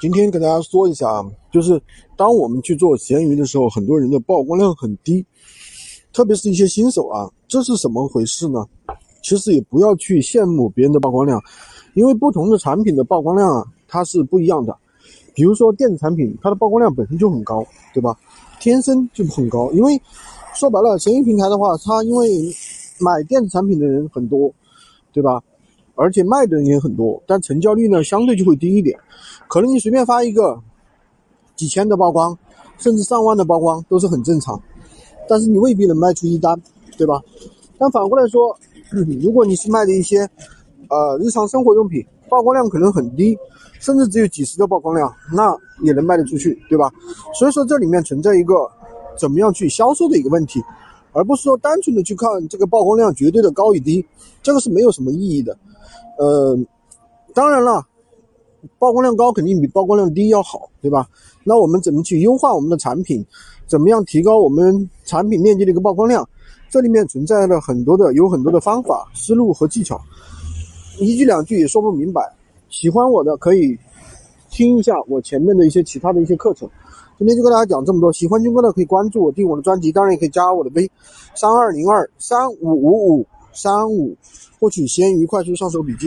今天跟大家说一下啊，就是当我们去做闲鱼的时候，很多人的曝光量很低，特别是一些新手啊，这是怎么回事呢？其实也不要去羡慕别人的曝光量，因为不同的产品的曝光量啊，它是不一样的。比如说电子产品，它的曝光量本身就很高，对吧？天生就很高，因为说白了，闲鱼平台的话，它因为买电子产品的人很多，对吧？而且卖的人也很多，但成交率呢相对就会低一点。可能你随便发一个几千的曝光，甚至上万的曝光都是很正常，但是你未必能卖出一单，对吧？但反过来说，如果你是卖的一些呃日常生活用品，曝光量可能很低，甚至只有几十的曝光量，那也能卖得出去，对吧？所以说这里面存在一个怎么样去销售的一个问题，而不是说单纯的去看这个曝光量绝对的高与低，这个是没有什么意义的。呃，当然了，曝光量高肯定比曝光量低要好，对吧？那我们怎么去优化我们的产品？怎么样提高我们产品链接的一个曝光量？这里面存在了很多的，有很多的方法、思路和技巧，一句两句也说不明白。喜欢我的可以听一下我前面的一些其他的一些课程。今天就跟大家讲这么多，喜欢军哥的可以关注我，订我的专辑，当然也可以加我的微三二零二三五五五三五，获取闲鱼快速上手笔记。